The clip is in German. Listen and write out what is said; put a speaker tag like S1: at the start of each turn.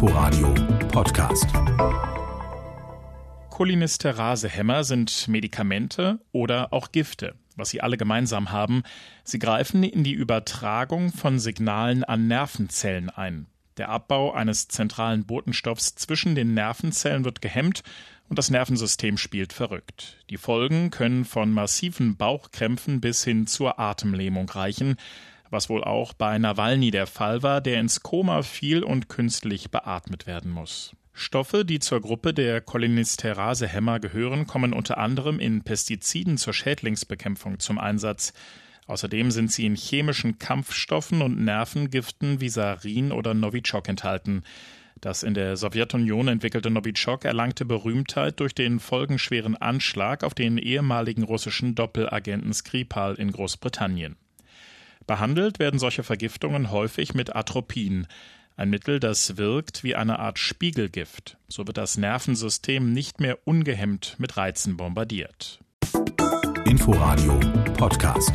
S1: Inforadio Podcast.
S2: Cholinesterase-Hämmer sind Medikamente oder auch Gifte. Was sie alle gemeinsam haben, sie greifen in die Übertragung von Signalen an Nervenzellen ein. Der Abbau eines zentralen Botenstoffs zwischen den Nervenzellen wird gehemmt und das Nervensystem spielt verrückt. Die Folgen können von massiven Bauchkrämpfen bis hin zur Atemlähmung reichen, was wohl auch bei Nawalny der Fall war, der ins Koma fiel und künstlich beatmet werden muss. Stoffe, die zur Gruppe der Cholinesterase-Hämmer gehören, kommen unter anderem in Pestiziden zur Schädlingsbekämpfung zum Einsatz. Außerdem sind sie in chemischen Kampfstoffen und Nervengiften wie Sarin oder Novichok enthalten. Das in der Sowjetunion entwickelte Novichok erlangte Berühmtheit durch den folgenschweren Anschlag auf den ehemaligen russischen Doppelagenten Skripal in Großbritannien. Behandelt werden solche Vergiftungen häufig mit Atropin, ein Mittel, das wirkt wie eine Art Spiegelgift. So wird das Nervensystem nicht mehr ungehemmt mit Reizen bombardiert.
S1: Inforadio Podcast.